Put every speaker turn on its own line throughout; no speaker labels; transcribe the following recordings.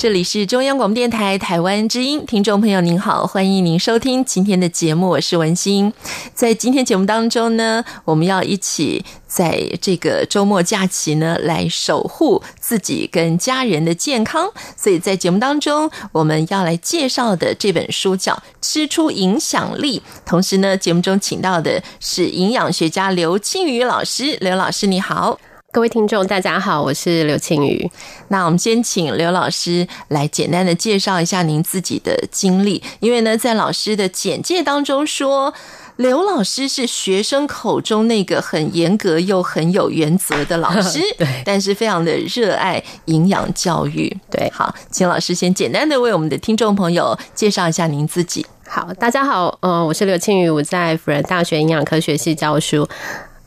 这里是中央广播电台台湾之音，听众朋友您好，欢迎您收听今天的节目，我是文心。在今天节目当中呢，我们要一起在这个周末假期呢，来守护自己跟家人的健康。所以在节目当中，我们要来介绍的这本书叫《吃出影响力》，同时呢，节目中请到的是营养学家刘庆宇老师，刘老师你好。
各位听众，大家好，我是刘庆瑜。
那我们先请刘老师来简单的介绍一下您自己的经历，因为呢，在老师的简介当中说，刘老师是学生口中那个很严格又很有原则的老师，
对，
但是非常的热爱营养教育，
对。
好，请老师先简单的为我们的听众朋友介绍一下您自己。
好，大家好，呃，我是刘庆宇，我在辅仁大学营养科学系教书。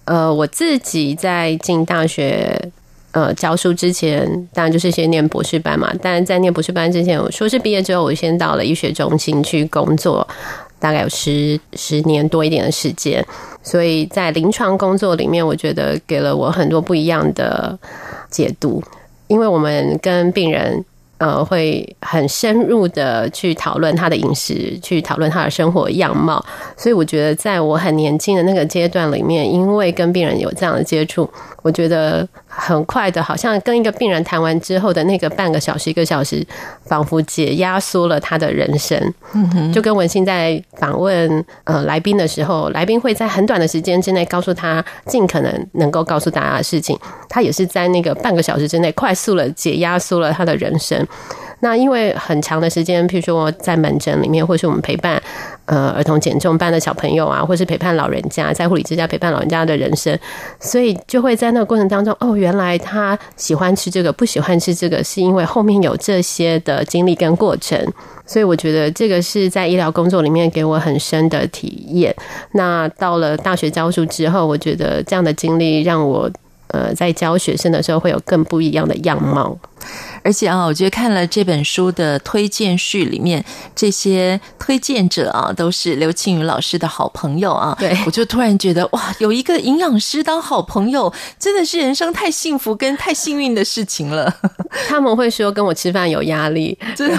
呃，我自己在进大学呃教书之前，当然就是先念博士班嘛。但在念博士班之前，我硕士毕业之后，我先到了医学中心去工作，大概有十十年多一点的时间。所以在临床工作里面，我觉得给了我很多不一样的解读，因为我们跟病人。呃，会很深入的去讨论他的饮食，去讨论他的生活样貌。所以我觉得，在我很年轻的那个阶段里面，因为跟病人有这样的接触，我觉得很快的，好像跟一个病人谈完之后的那个半个小时、一个小时，仿佛解压缩了他的人生。嗯哼，就跟文心在访问呃来宾的时候，来宾会在很短的时间之内告诉他尽可能能够告诉大家的事情，他也是在那个半个小时之内快速的解压缩了他的人生。那因为很长的时间，譬如说在门诊里面，或是我们陪伴呃儿童减重班的小朋友啊，或是陪伴老人家在护理之家陪伴老人家的人生，所以就会在那个过程当中，哦，原来他喜欢吃这个，不喜欢吃这个，是因为后面有这些的经历跟过程。所以我觉得这个是在医疗工作里面给我很深的体验。那到了大学教书之后，我觉得这样的经历让我呃在教学生的时候会有更不一样的样貌。
而且啊，我觉得看了这本书的推荐序里面，这些推荐者啊，都是刘庆宇老师的好朋友啊。
对，我
就突然觉得哇，有一个营养师当好朋友，真的是人生太幸福跟太幸运的事情了。
他们会说跟我吃饭有压力，真的。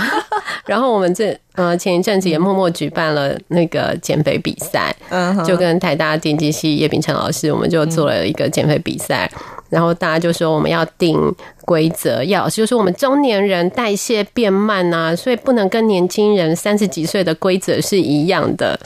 然后我们这呃前一阵子也默默举办了那个减肥比赛，嗯，就跟台大电机系叶秉成老师，我们就做了一个减肥比赛。然后大家就说我们要定规则，要就是我们中年人代谢变慢啊，所以不能跟年轻人三十几岁的规则是一样的。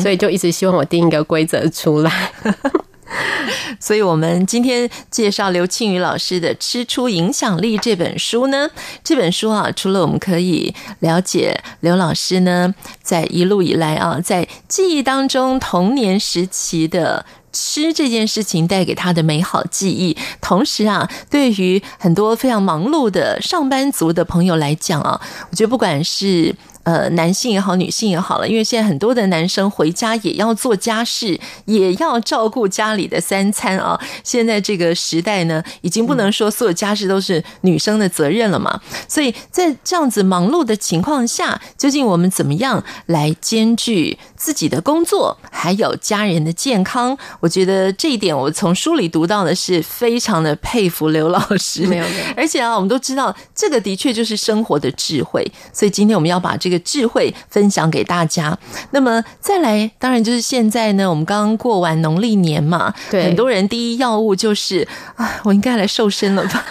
所以就一直希望我定一个规则出来。
所以我们今天介绍刘庆宇老师的《吃出影响力》这本书呢，这本书啊，除了我们可以了解刘老师呢，在一路以来啊，在记忆当中童年时期的。吃这件事情带给他的美好记忆，同时啊，对于很多非常忙碌的上班族的朋友来讲啊，我觉得不管是。呃，男性也好，女性也好了，因为现在很多的男生回家也要做家事，也要照顾家里的三餐啊。现在这个时代呢，已经不能说所有家事都是女生的责任了嘛。所以在这样子忙碌的情况下，究竟我们怎么样来兼具自己的工作，还有家人的健康？我觉得这一点，我从书里读到的是非常的佩服刘老师。没有，没有。而且啊，我们都知道，这个的确就是生活的智慧。所以今天我们要把这个。智慧分享给大家。那么再来，当然就是现在呢，我们刚刚过完农历年嘛，对，很多人第一要务就是啊，我应该来瘦身了吧？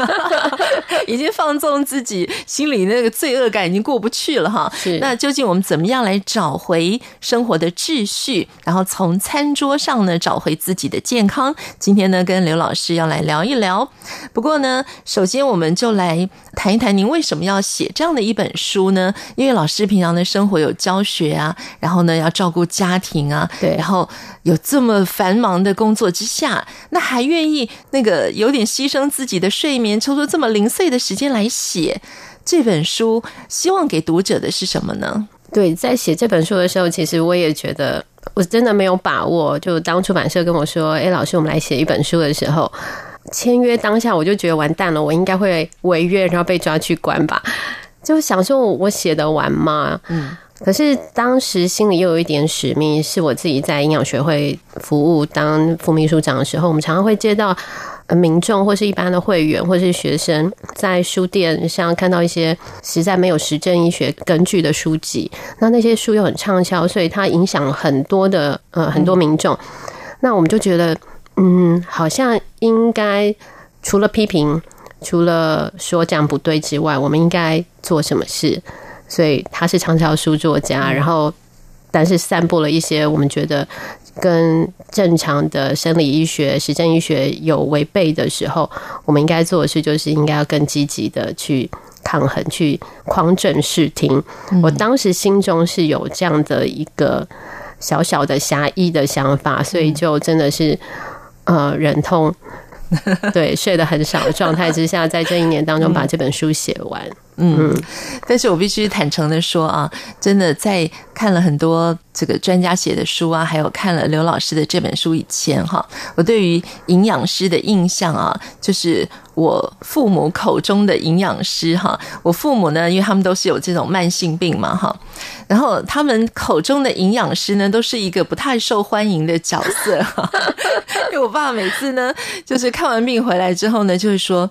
已经放纵自己，心里那个罪恶感已经过不去了哈。是，那究竟我们怎么样来找回生活的秩序，然后从餐桌上呢找回自己的健康？今天呢，跟刘老师要来聊一聊。不过呢，首先我们就来谈一谈您为什么要写这样的一本书呢？因为老师。平常的生活有教学啊，然后呢要照顾家庭啊，
对，
然后有这么繁忙的工作之下，那还愿意那个有点牺牲自己的睡眠，抽出这么零碎的时间来写这本书，希望给读者的是什么呢？
对，在写这本书的时候，其实我也觉得我真的没有把握。就当出版社跟我说：“哎，老师，我们来写一本书的时候。”签约当下，我就觉得完蛋了，我应该会违约，然后被抓去关吧。就想说，我写得完吗？嗯。可是当时心里又有一点使命，是我自己在营养学会服务当副秘书长的时候，我们常常会接到民众或是一般的会员或是学生在书店上看到一些实在没有实证医学根据的书籍，那那些书又很畅销，所以它影响很多的呃很多民众。那我们就觉得。嗯，好像应该除了批评，除了说这样不对之外，我们应该做什么事？所以他是畅销书作家，然后但是散布了一些我们觉得跟正常的生理医学、实证医学有违背的时候，我们应该做的事就是应该要更积极的去抗衡，去匡正视听。我当时心中是有这样的一个小小的狭义的想法，所以就真的是。呃，忍痛，对，睡得很少的状态之下，在这一年当中把这本书写完。
嗯，但是我必须坦诚的说啊，真的在看了很多这个专家写的书啊，还有看了刘老师的这本书以前哈，我对于营养师的印象啊，就是我父母口中的营养师哈。我父母呢，因为他们都是有这种慢性病嘛哈，然后他们口中的营养师呢，都是一个不太受欢迎的角色哈。因为我爸每次呢，就是看完病回来之后呢，就会说。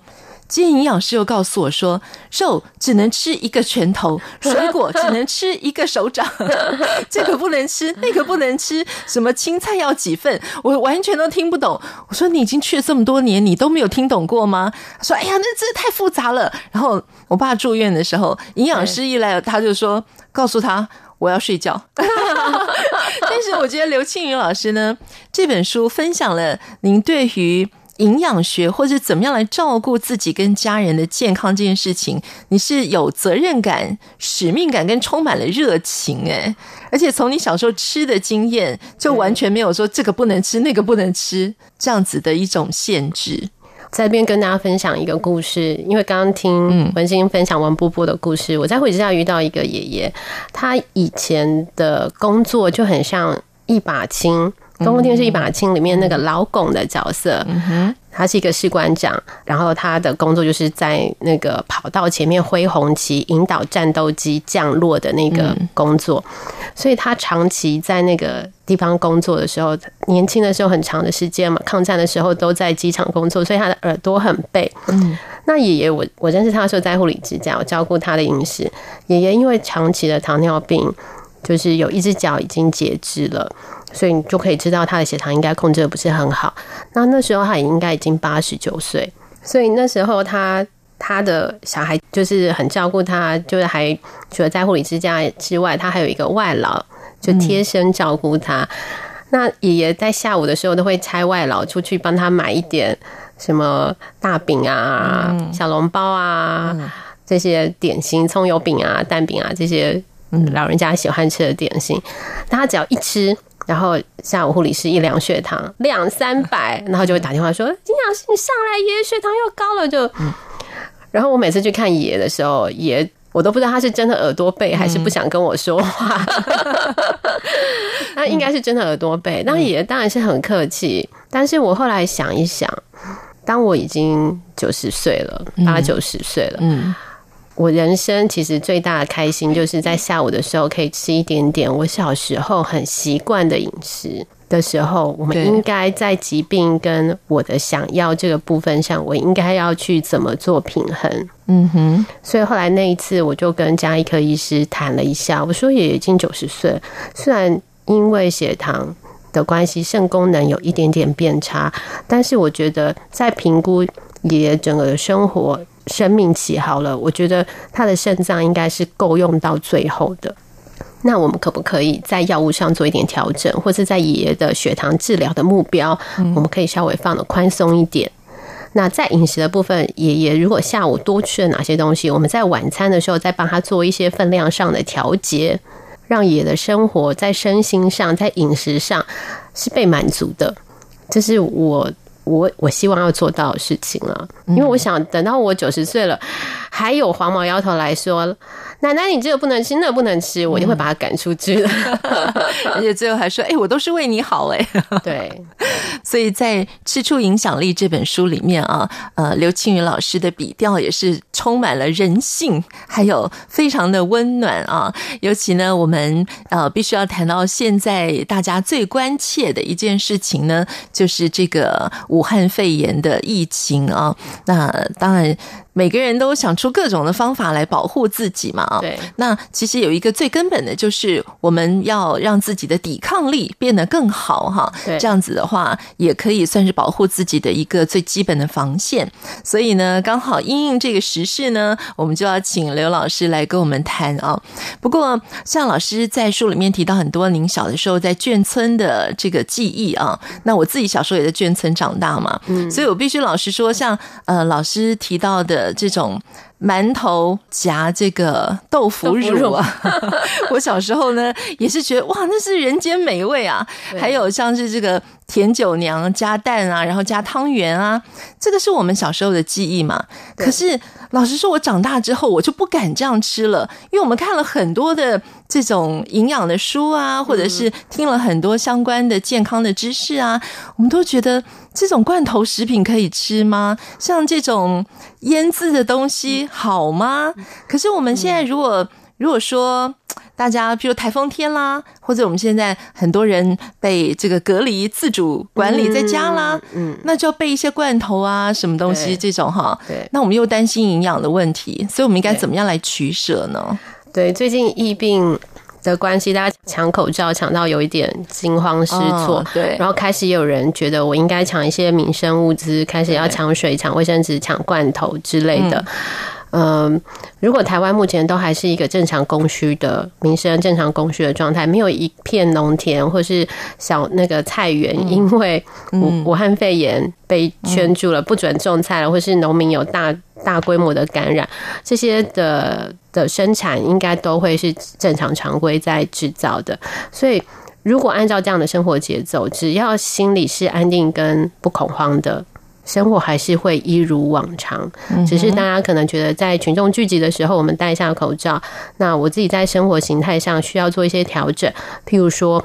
今天营养师又告诉我说，肉只能吃一个拳头，水果只能吃一个手掌，这个不能吃，那个不能吃，什么青菜要几份，我完全都听不懂。我说你已经去了这么多年，你都没有听懂过吗？他说：哎呀，那这太复杂了。然后我爸住院的时候，营养师一来，他就说告诉他我要睡觉。但是我觉得刘庆云老师呢，这本书分享了您对于。营养学或者怎么样来照顾自己跟家人的健康这件事情，你是有责任感、使命感跟充满了热情诶，而且从你小时候吃的经验，就完全没有说这个不能吃、那个不能吃这样子的一种限制。
在这边跟大家分享一个故事，因为刚刚听文心分享王波波的故事，我在护理之家遇到一个爷爷，他以前的工作就很像一把青。公共电视一把青里面那个老龚的角色，他是一个士官长，然后他的工作就是在那个跑道前面挥红旗，引导战斗机降落的那个工作，所以他长期在那个地方工作的时候，年轻的时候很长的时间嘛，抗战的时候都在机场工作，所以他的耳朵很背。嗯，那爷爷我我认识他的时候在护理之家，我照顾他的饮食。爷爷因为长期的糖尿病，就是有一只脚已经截肢了。所以你就可以知道他的血糖应该控制的不是很好。那那时候他也应该已经八十九岁，所以那时候他他的小孩就是很照顾他，就是还除了在护理之家之外，他还有一个外劳，就贴身照顾他。嗯、那爷爷在下午的时候都会差外劳出去帮他买一点什么大饼啊、嗯、小笼包啊、嗯、这些点心、葱油饼啊、蛋饼啊这些老人家喜欢吃的点心。那他只要一吃。然后下午护理师一量血糖两三百，然后就会打电话说：“金老师，你上来，爷爷血糖又高了。”就，然后我每次去看爷爷的时候，爷我都不知道他是真的耳朵背还是不想跟我说话。那应该是真的耳朵背。那爷爷当然是很客气，但是我后来想一想，当我已经九十岁了，八九十岁了，嗯。我人生其实最大的开心，就是在下午的时候可以吃一点点我小时候很习惯的饮食的时候，我们应该在疾病跟我的想要这个部分上，我应该要去怎么做平衡？嗯哼。所以后来那一次，我就跟家医科医师谈了一下，我说爷爷已经九十岁，虽然因为血糖的关系，肾功能有一点点变差，但是我觉得在评估爷爷整个的生活。生命期好了，我觉得他的肾脏应该是够用到最后的。那我们可不可以在药物上做一点调整，或是在爷爷的血糖治疗的目标，我们可以稍微放的宽松一点？那在饮食的部分，爷爷如果下午多吃了哪些东西，我们在晚餐的时候再帮他做一些分量上的调节，让爷爷的生活在身心上、在饮食上是被满足的。这是我我我希望要做到的事情了，因为我想等到我九十岁了，还有黄毛丫头来说。奶奶，你这个不能吃，那个不能吃，我一定会把他赶出去的。
而且最后还说：“哎、欸，我都是为你好。”哎，
对。
所以在《吃出影响力》这本书里面啊，呃，刘庆云老师的笔调也是充满了人性，还有非常的温暖啊。尤其呢，我们呃必须要谈到现在大家最关切的一件事情呢，就是这个武汉肺炎的疫情啊。那当然。每个人都想出各种的方法来保护自己嘛
啊，对。
那其实有一个最根本的，就是我们要让自己的抵抗力变得更好哈。
对。
这样子的话，也可以算是保护自己的一个最基本的防线。所以呢，刚好因应这个时事呢，我们就要请刘老师来跟我们谈啊。不过，像老师在书里面提到很多您小的时候在眷村的这个记忆啊，那我自己小时候也在眷村长大嘛，嗯，所以我必须老实说，像呃老师提到的。这种馒头夹这个豆腐乳啊，我小时候呢也是觉得哇，那是人间美味啊！还有像是这个甜酒娘加蛋啊，然后加汤圆啊，这个是我们小时候的记忆嘛。可是老实说，我长大之后我就不敢这样吃了，因为我们看了很多的这种营养的书啊，或者是听了很多相关的健康的知识啊，我们都觉得。这种罐头食品可以吃吗？像这种腌制的东西好吗？可是我们现在如果如果说大家，比如台风天啦，或者我们现在很多人被这个隔离自主管理在家啦，嗯，那就要备一些罐头啊，什么东西这种哈，对，那我们又担心营养的问题，所以我们应该怎么样来取舍呢？
对，最近疫病。的关系，大家抢口罩抢到有一点惊慌失措，哦，对，然后开始有人觉得我应该抢一些民生物资，开始要抢水、抢卫生纸、抢罐头之类的。嗯，如果台湾目前都还是一个正常供需的民生、正常供需的状态，没有一片农田或是小那个菜园，因为武武汉肺炎被圈住了，不准种菜了，或是农民有大大规模的感染，这些的的生产应该都会是正常常规在制造的。所以，如果按照这样的生活节奏，只要心里是安定跟不恐慌的。生活还是会一如往常，只是大家可能觉得在群众聚集的时候，我们戴下口罩。那我自己在生活形态上需要做一些调整，譬如说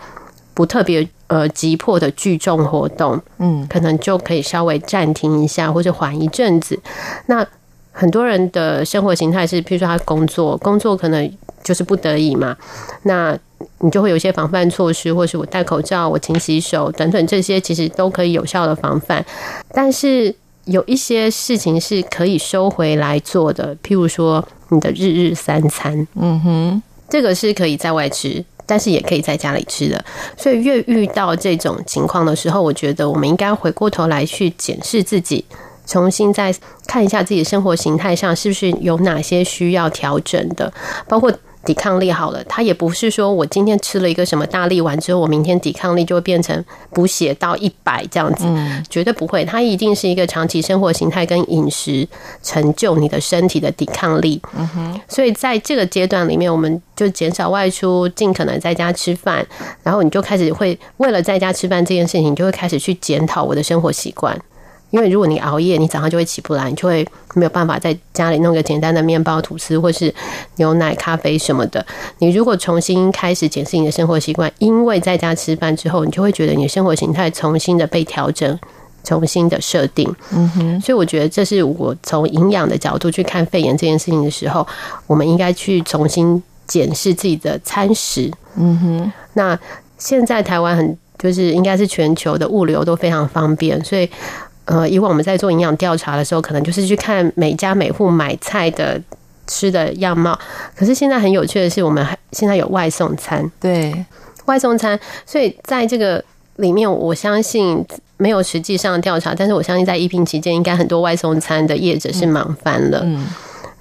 不特别呃急迫的聚众活动，嗯，可能就可以稍微暂停一下，或者缓一阵子。那很多人的生活形态是，譬如说他工作，工作可能就是不得已嘛，那。你就会有一些防范措施，或是我戴口罩、我勤洗手等等，这些其实都可以有效的防范。但是有一些事情是可以收回来做的，譬如说你的日日三餐，嗯哼，这个是可以在外吃，但是也可以在家里吃的。所以越遇到这种情况的时候，我觉得我们应该回过头来去检视自己，重新再看一下自己的生活形态上是不是有哪些需要调整的，包括。抵抗力好了，它也不是说我今天吃了一个什么大力丸之后，我明天抵抗力就会变成补血到一百这样子，嗯，绝对不会。它一定是一个长期生活形态跟饮食成就你的身体的抵抗力。嗯哼，所以在这个阶段里面，我们就减少外出，尽可能在家吃饭，然后你就开始会为了在家吃饭这件事情，你就会开始去检讨我的生活习惯。因为如果你熬夜，你早上就会起不来，你就会没有办法在家里弄个简单的面包、吐司或是牛奶、咖啡什么的。你如果重新开始检视你的生活习惯，因为在家吃饭之后，你就会觉得你的生活形态重新的被调整、重新的设定。嗯哼，所以我觉得这是我从营养的角度去看肺炎这件事情的时候，我们应该去重新检视自己的餐食。嗯哼，那现在台湾很就是应该是全球的物流都非常方便，所以。呃，以往我们在做营养调查的时候，可能就是去看每家每户买菜的吃的样貌。可是现在很有趣的是，我们还现在有外送餐，
对，
外送餐。所以在这个里面，我相信没有实际上调查，但是我相信在疫情期间，应该很多外送餐的业者是忙翻了。嗯，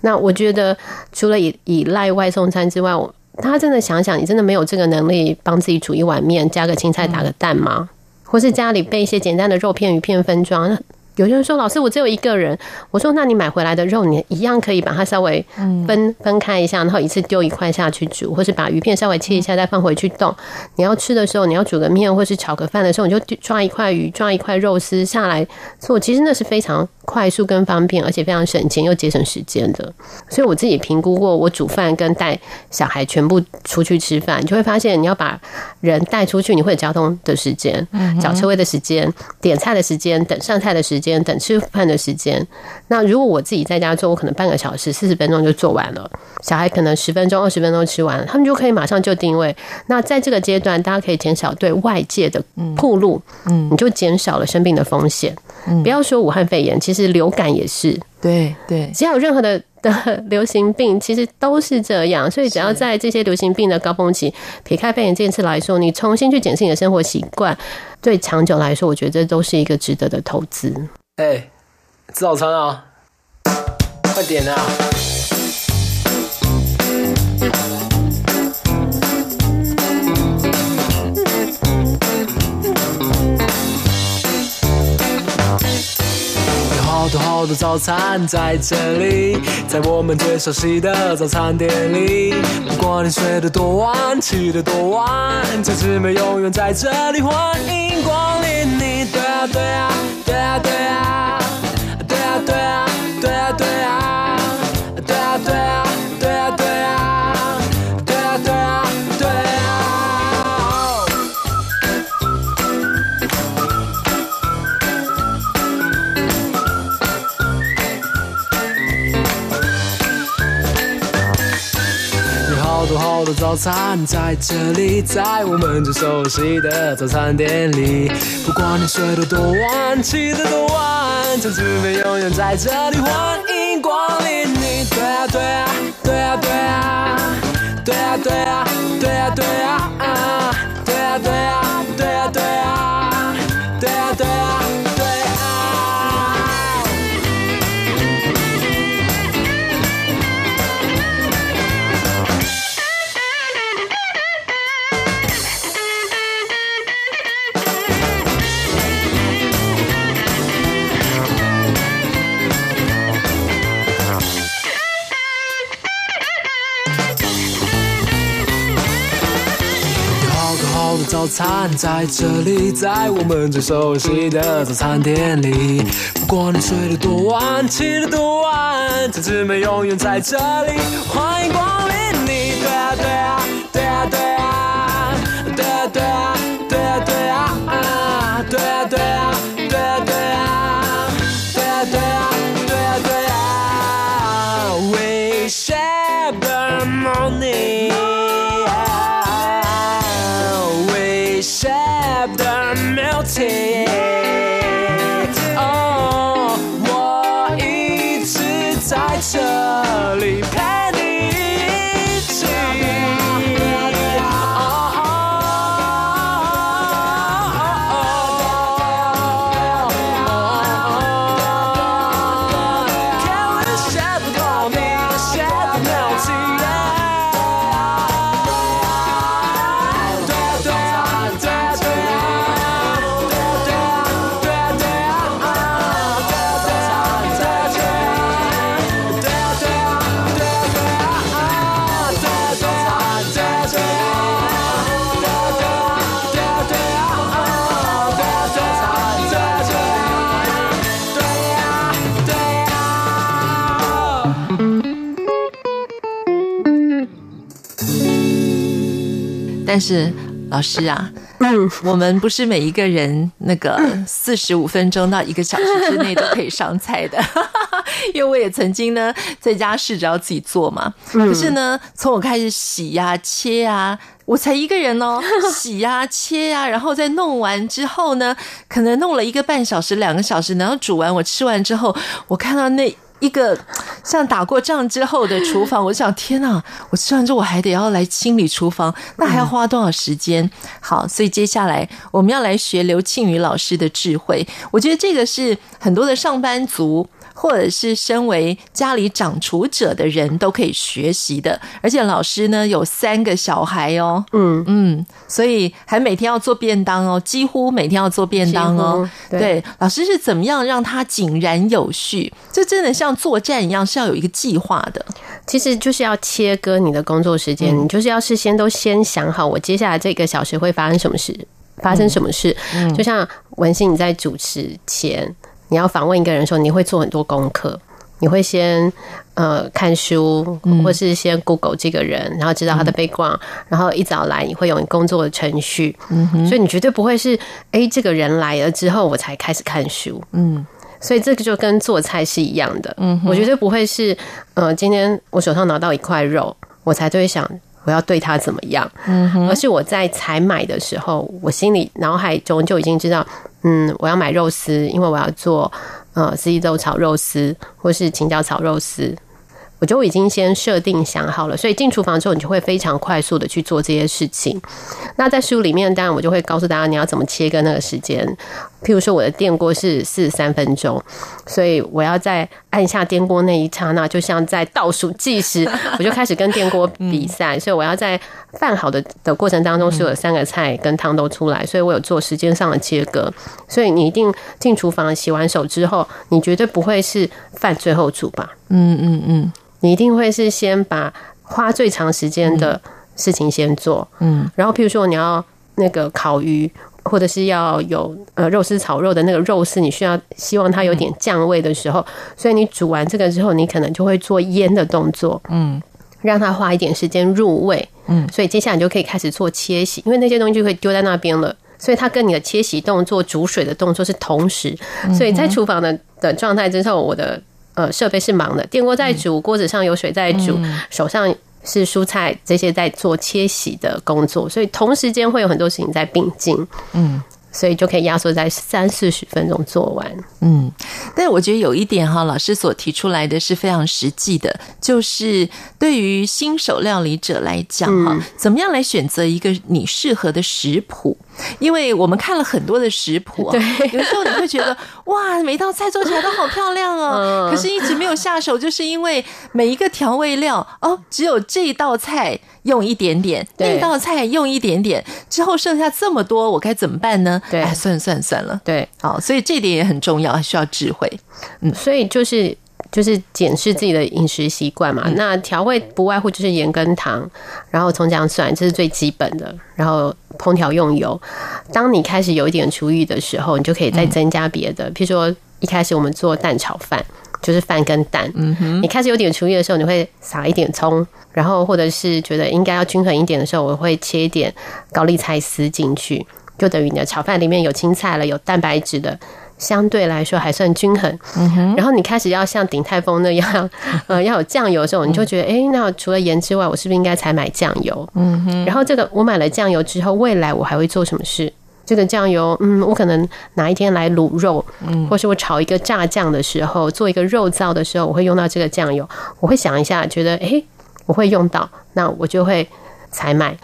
那我觉得除了以依赖外送餐之外，我大家真的想想，你真的没有这个能力帮自己煮一碗面，加个青菜，打个蛋吗？或是家里备一些简单的肉片、鱼片分装，有些人说：“老师，我只有一个人。”我说：“那你买回来的肉，你一样可以把它稍微分分开一下，然后一次丢一块下去煮，或是把鱼片稍微切一下再放回去冻。你要吃的时候，你要煮个面或是炒个饭的时候，你就抓一块鱼，抓一块肉丝下来做。其实那是非常快速跟方便，而且非常省钱又节省时间的。所以我自己评估过，我煮饭跟带小孩全部出去吃饭，你就会发现你要把人带出去，你会有交通的时间、找车位的时间、点菜的时间、等上菜的时间。等吃饭的时间，那如果我自己在家做，我可能半个小时、四十分钟就做完了。小孩可能十分钟、二十分钟吃完，他们就可以马上就定位。那在这个阶段，大家可以减少对外界的铺路，嗯，你就减少了生病的风险。嗯，不要说武汉肺炎，其实流感也是。
对对，
只要有任何的的流行病，其实都是这样。所以只要在这些流行病的高峰期，撇开肺炎这次来说，你重新去检视你的生活习惯，对长久来说，我觉得这都是一个值得的投资。
哎、欸，吃早餐啊！快点啊！好多好多早餐在这里，在我们最熟悉的早餐店里。不管你睡得多晚，起得多晚，这次没永远在这里，欢迎光临你。对啊。对啊，对啊，对啊，对啊，对啊，早餐在这里，在我们最熟悉的早餐店里。不管你睡得多晚，起得多晚，早志飞永远在这里，欢迎光临。你对啊对啊对啊对啊，对啊对啊对啊对啊。在这里，在我们最熟悉的早餐店里。不管你睡得多晚，起得多晚，这姊妹永远在这里。欢迎光临你，对啊对啊对啊对
但是老师啊，嗯，我们不是每一个人那个四十五分钟到一个小时之内都可以上菜的，因为我也曾经呢在家试着要自己做嘛。可是呢，从我开始洗呀、啊、切呀、啊，我才一个人哦，洗呀、啊、切呀、啊，然后再弄完之后呢，可能弄了一个半小时、两个小时，然后煮完我吃完之后，我看到那。一个像打过仗之后的厨房，我想天哪！我吃完之后我还得要来清理厨房，那还要花多少时间？好，所以接下来我们要来学刘庆宇老师的智慧。我觉得这个是很多的上班族或者是身为家里掌厨者的人都可以学习的。而且老师呢有三个小孩哦，嗯嗯，所以还每天要做便当哦，几乎每天要做便当哦。对，对，老师是怎么样让他井然有序？这真的像作战一样，是要有一个计划的。
其实就是要切割你的工作时间，嗯、你就是要事先都先想好，我接下来这个小时会发生什么事，发生什么事。嗯，就像文心你在主持前，你要访问一个人的时候，你会做很多功课，你会先呃看书，或是先 Google 这个人，然后知道他的 background，然后一早来你会有你工作的程序，嗯，所以你绝对不会是哎这个人来了之后我才开始看书，嗯。所以这个就跟做菜是一样的，嗯，我绝对不会是，呃，今天我手上拿到一块肉，我才就会想我要对他怎么样，嗯，而是我在采买的时候，我心里脑海中就已经知道，嗯，我要买肉丝，因为我要做呃四季豆炒肉丝，或是青椒炒肉丝。我就已经先设定想好了，所以进厨房之后，你就会非常快速的去做这些事情。那在书里面，当然我就会告诉大家你要怎么切割那个时间。譬如说，我的电锅是四十三分钟，所以我要在按下电锅那一刹那，就像在倒数计时，我就开始跟电锅比赛。所以我要在饭好的的过程当中，是有三个菜跟汤都出来，所以我有做时间上的切割。所以你一定进厨房洗完手之后，你绝对不会是饭最后煮吧？嗯嗯嗯。你一定会是先把花最长时间的事情先做，嗯，然后譬如说你要那个烤鱼，或者是要有呃肉丝炒肉的那个肉丝，你需要希望它有点酱味的时候，所以你煮完这个之后，你可能就会做腌的动作，嗯，让它花一点时间入味，嗯，所以接下来你就可以开始做切洗，因为那些东西就会丢在那边了，所以它跟你的切洗动作、煮水的动作是同时，所以在厨房的的状态之后，我的。呃，设备是忙的，电锅在煮，锅子上有水在煮，嗯、手上是蔬菜这些在做切洗的工作，所以同时间会有很多事情在并进，嗯，所以就可以压缩在三四十分钟做完，嗯。
但是我觉得有一点哈，老师所提出来的是非常实际的，就是对于新手料理者来讲哈，怎么样来选择一个你适合的食谱？因为我们看了很多的食谱，对，有时候你会觉得哇，每一道菜做起来都好漂亮哦，可是一直没有下手，就是因为每一个调味料哦，只有这一道菜用一点点，那道菜用一点点，之后剩下这么多，我该怎么办呢？对，哎，算了算了算了，对，好，所以这点也很重要，需要智慧。
嗯，所以就是。就是检视自己的饮食习惯嘛，那调味不外乎就是盐跟糖，然后葱姜蒜，这是最基本的。然后烹调用油，当你开始有一点厨艺的时候，你就可以再增加别的。譬如说，一开始我们做蛋炒饭，就是饭跟蛋。嗯哼，你开始有点厨艺的时候，你会撒一点葱，然后或者是觉得应该要均衡一点的时候，我会切一点高丽菜丝进去，就等于你的炒饭里面有青菜了，有蛋白质的。相对来说还算均衡，嗯。然后你开始要像鼎泰丰那样，呃，要有酱油的时候，你就觉得，哎，那除了盐之外，我是不是应该才买酱油？嗯哼。然后这个我买了酱油之后，未来我还会做什么事？这个酱油，嗯，我可能哪一天来卤肉，嗯，或是我炒一个炸酱的时候，做一个肉燥的时候，我会用到这个酱油。我会想一下，觉得，哎，我会用到，那我就会才买。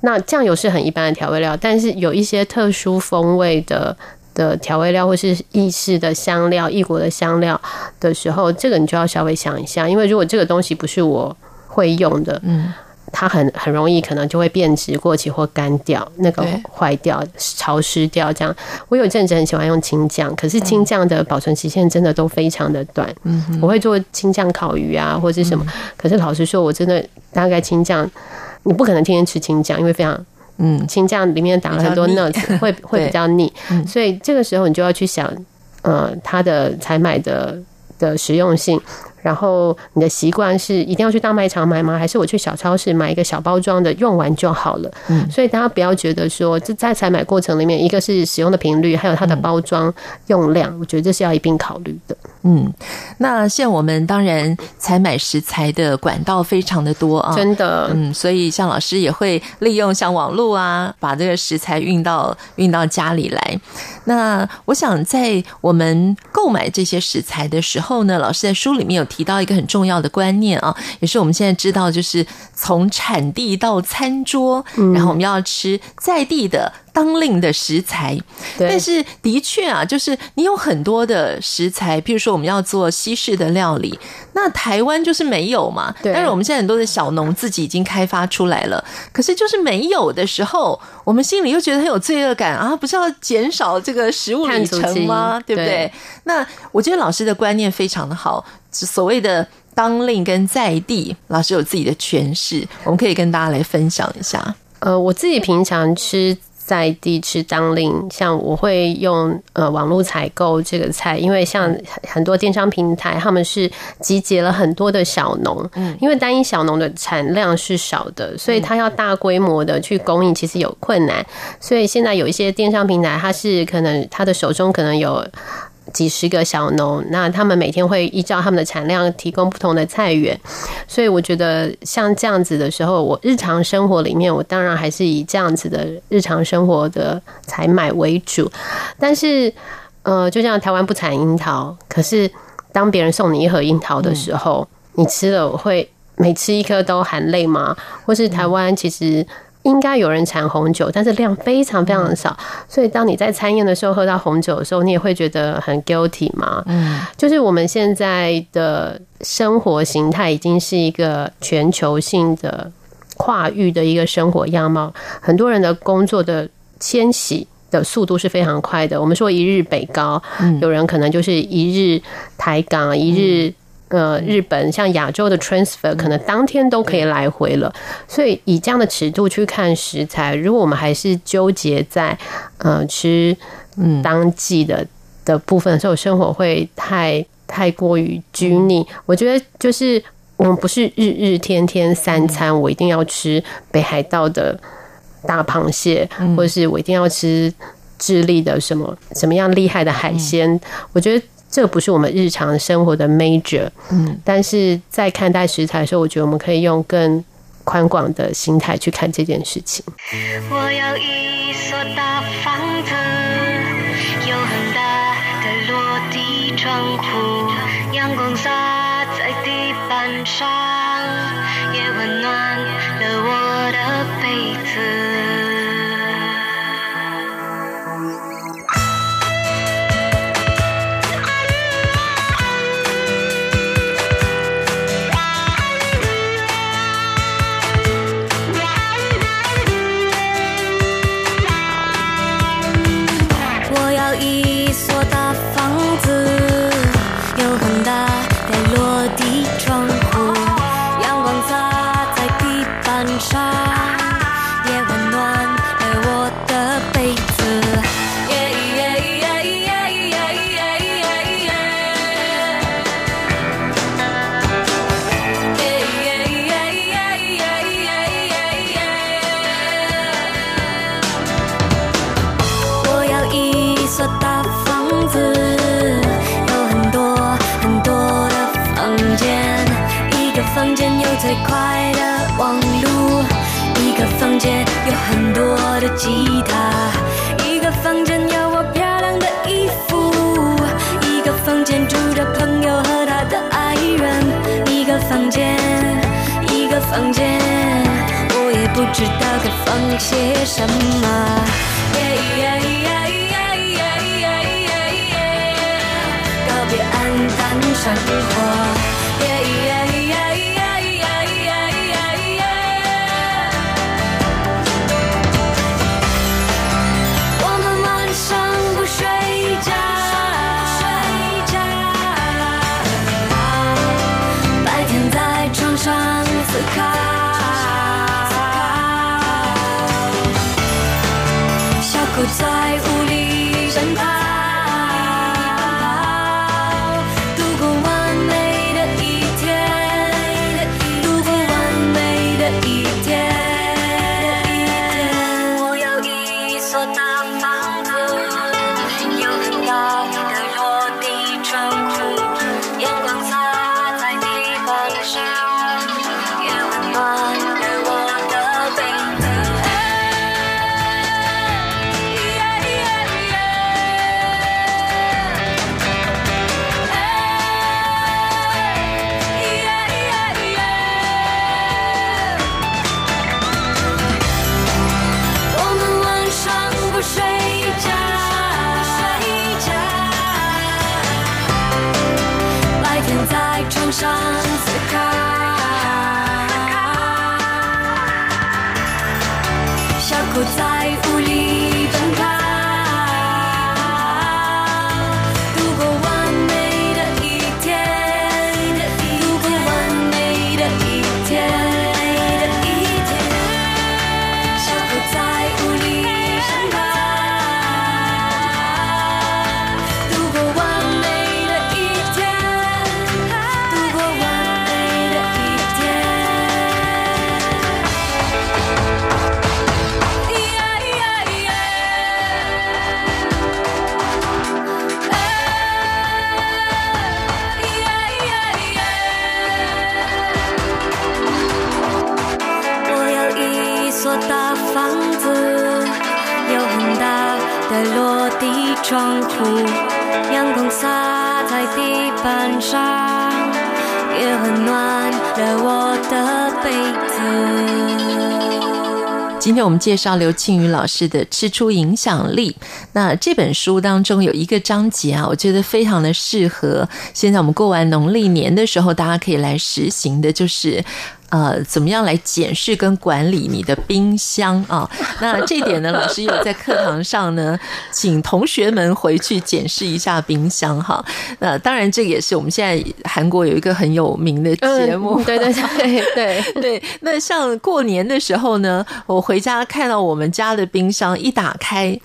那酱油是很一般的调味料，但是有一些特殊风味的。的调味料或是意式的香料、异国的香料的时候，这个你就要稍微想一下，因为如果这个东西不是我会用的，嗯，它很很容易可能就会变质、过期或干掉，那个坏掉、潮湿掉这样。我有阵子很喜欢用青酱，可是青酱的保存期限真的都非常的短。嗯，我会做青酱烤鱼啊，或者什么，可是老实说，我真的大概青酱，你不可能天天吃青酱，因为非常。嗯，青酱里面打了很多 nuts，会会比较腻，所以这个时候你就要去想，呃，它的采买的的实用性。然后你的习惯是一定要去大卖场买吗？还是我去小超市买一个小包装的，用完就好了？嗯，所以大家不要觉得说，这在采买过程里面，一个是使用的频率，还有它的包装用量，我觉得这是要一并考虑的。
嗯，那像我们当然采买食材的管道非常的多啊，
真的。
嗯，所以像老师也会利用像网络啊，把这个食材运到运到家里来。那我想在我们购买这些食材的时候呢，老师在书里面有。提到一个很重要的观念啊，也是我们现在知道，就是从产地到餐桌，然后我们要吃在地的。当令的食材，但是的确啊，就是你有很多的食材，譬如说我们要做西式的料理，那台湾就是没有嘛。但是我们现在很多的小农自己已经开发出来了，可是就是没有的时候，我们心里又觉得很有罪恶感啊，不是要减少这个食物里程吗？对不对？对，那我觉得老师的观念非常的好，所谓的当令跟在地，老师有自己的诠释，我们可以跟大家来分享一下。
呃，我自己平常吃。在地吃当令，像我会用呃网络采购这个菜，因为像很多电商平台，他们是集结了很多的小农，嗯，因为单一小农的产量是少的，所以他要大规模的去供应，其实有困难。所以现在有一些电商平台，它是可能他的手中可能有。几十个小农，那他们每天会依照他们的产量提供不同的菜园，所以我觉得像这样子的时候，我日常生活里面，我当然还是以这样子的日常生活的采买为主。但是，呃，就像台湾不产樱桃，可是当别人送你一盒樱桃的时候，你吃了会每吃一颗都含泪吗？或是台湾其实？应该有人产红酒，但是量非常非常的少，所以当你在餐宴的时候喝到红酒的时候，你也会觉得很 guilty 嘛。嗯，就是我们现在的生活形态已经是一个全球性的跨域的一个生活样貌，很多人的工作的迁徙的速度是非常快的。我们说一日北高，有人可能就是一日台港，一日。呃，日本像亚洲的 transfer 可能当天都可以来回了，所以以这样的尺度去看食材，如果我们还是纠结在呃吃当季的的部分的时候，生活会太太过于拘泥。我觉得就是我们不是日日天天三餐，我一定要吃北海道的大螃蟹，或者是我一定要吃智利的什么什么样厉害的海鲜。我觉得。这个不是我们日常生活的 major，嗯，但是在看待食材的时候，我觉得我们可以用更宽广的心态去看这件事情。我有一所大房子，有很大的落地窗户，阳光洒在地板上，也温暖
不知道该放些什么。告别暗淡生活。
今天我们介绍刘庆宇老师的《吃出影响力》。那这本书当中有一个章节啊，我觉得非常的适合。现在我们过完农历年的时候，大家可以来实行的，就是呃，怎么样来检视跟管理你的冰箱啊？那这点呢，老师有在课堂上呢，请同学们回去检视一下冰箱哈。那当然，这个也是我们现在韩国有一个很有名的节目，
嗯、对对对 对
对。那像过年的时候呢，我回家看到我们家的冰箱一打开，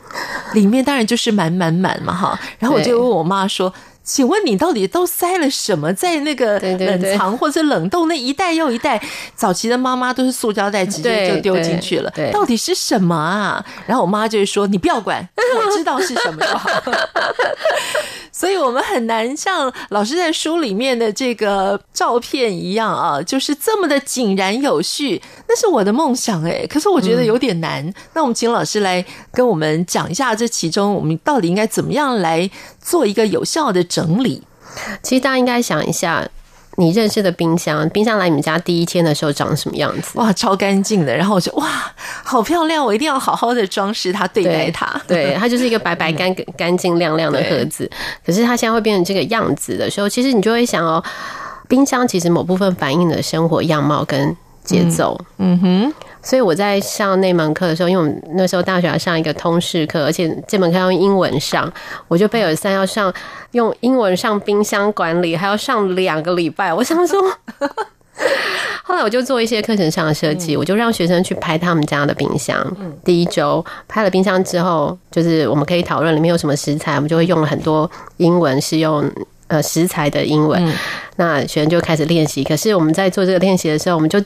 里面当然就是满满满嘛哈。然后我就问我妈说。请问你到底都塞了什么在那个冷藏或者冷冻那一袋又一袋？早期的妈妈都是塑胶袋直接就丢进去了，到底是什么啊？然后我妈就会说：“你不要管，我知道是什么就好。” 所以我们很难像老师在书里面的这个照片一样啊，就是这么的井然有序。那是我的梦想哎，可是我觉得有点难。嗯、那我们请老师来跟我们讲一下这其中我们到底应该怎么样来做一个有效的整理。
其实大家应该想一下，你认识的冰箱，冰箱来你们家第一天的时候长什么样子？
哇，超干净的。然后我就哇，好漂亮，我一定要好好的装饰它，对待它。
对，它就是一个白白干干净亮亮的盒子。可是它现在会变成这个样子的时候，其实你就会想哦，冰箱其实某部分反映了生活样貌跟节奏。嗯，嗯哼。所以我在上那门课的时候，因为我们那时候大学要上一个通识课，而且这门课要用英文上，我就贝尔三要上用英文上冰箱管理，还要上两个礼拜。我想说，后来我就做一些课程上的设计，我就让学生去拍他们家的冰箱。第一周拍了冰箱之后，就是我们可以讨论里面有什么食材，我们就会用了很多英文，是用呃食材的英文。那学生就开始练习。可是我们在做这个练习的时候，我们就。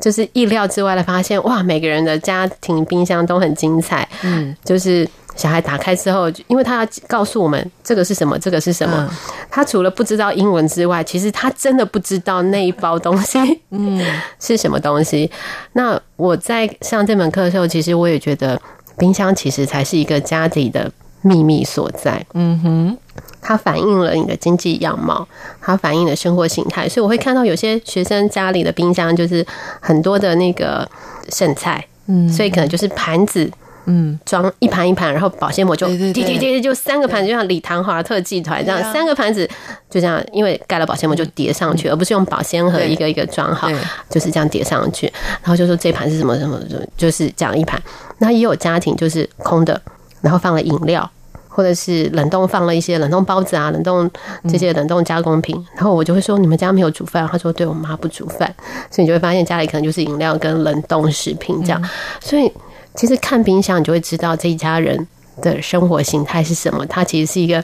就是意料之外的发现，哇！每个人的家庭冰箱都很精彩。嗯，就是小孩打开之后，因为他要告诉我们这个是什么，这个是什么。他除了不知道英文之外，其实他真的不知道那一包东西，嗯，是什么东西。那我在上这门课的时候，其实我也觉得，冰箱其实才是一个家里的秘密所在。嗯哼。它反映了你的经济样貌，它反映了生活形态，所以我会看到有些学生家里的冰箱就是很多的那个剩菜，嗯，所以可能就是盘子，嗯，装一盘一盘，然后保鲜膜就滴滴滴，就三个盘子，就像李唐华特技团这样，三个盘子就这样，因为盖了保鲜膜就叠上去，而不是用保鲜盒一个一个装好，就是这样叠上去，然后就说这盘是什么什么，就是这样一盘。那也有家庭就是空的，然后放了饮料。或者是冷冻放了一些冷冻包子啊，冷冻这些冷冻加工品，嗯、然后我就会说，你们家没有煮饭？他说对，我妈不煮饭，所以你就会发现家里可能就是饮料跟冷冻食品这样。嗯、所以其实看冰箱，你就会知道这一家人的生活形态是什么。它其实是一个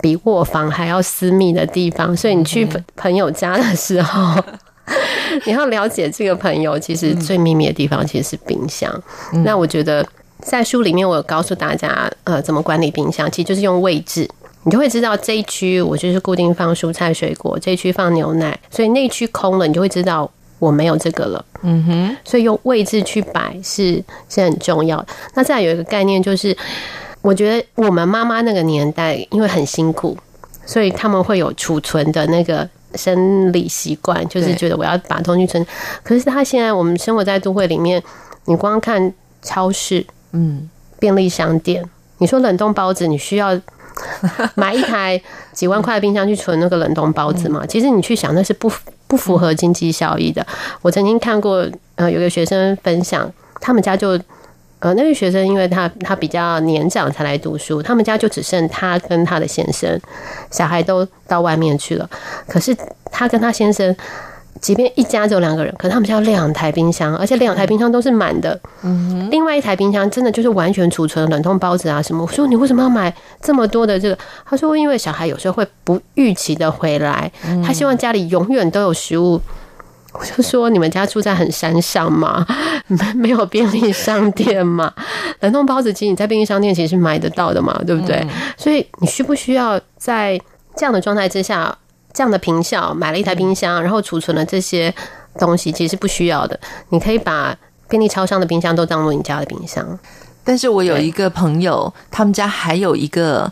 比卧房还要私密的地方。所以你去朋友家的时候，嗯、你要了解这个朋友，其实最秘密的地方其实是冰箱。嗯、那我觉得。在书里面，我有告诉大家，呃，怎么管理冰箱，其实就是用位置，你就会知道这一区我就是固定放蔬菜水果，这一区放牛奶，所以那区空了，你就会知道我没有这个了。嗯哼，所以用位置去摆是是很重要的。那再有一个概念就是，我觉得我们妈妈那个年代因为很辛苦，所以他们会有储存的那个生理习惯，就是觉得我要把东西存。可是他现在我们生活在都会里面，你光看超市。嗯，便利商店，你说冷冻包子，你需要 买一台几万块的冰箱去存那个冷冻包子嘛？其实你去想，那是不不符合经济效益的。我曾经看过，呃，有个学生分享，他们家就，呃，那位学生因为他他比较年长才来读书，他们家就只剩他跟他的先生，小孩都到外面去了，可是他跟他先生。即便一家只有两个人，可是他们家有两台冰箱，而且两台冰箱都是满的。嗯，另外一台冰箱真的就是完全储存冷冻包子啊什么。我说你为什么要买这么多的这个？他说因为小孩有时候会不预期的回来，他希望家里永远都有食物。我就说你们家住在很山上嘛？没 没有便利商店嘛？冷冻包子其实你在便利商店其实是买得到的嘛，对不对？所以你需不需要在这样的状态之下？这样的坪效，买了一台冰箱，然后储存了这些东西，其实是不需要的。你可以把便利超商的冰箱都当做你家的冰箱。
但是我有一个朋友，他们家还有一个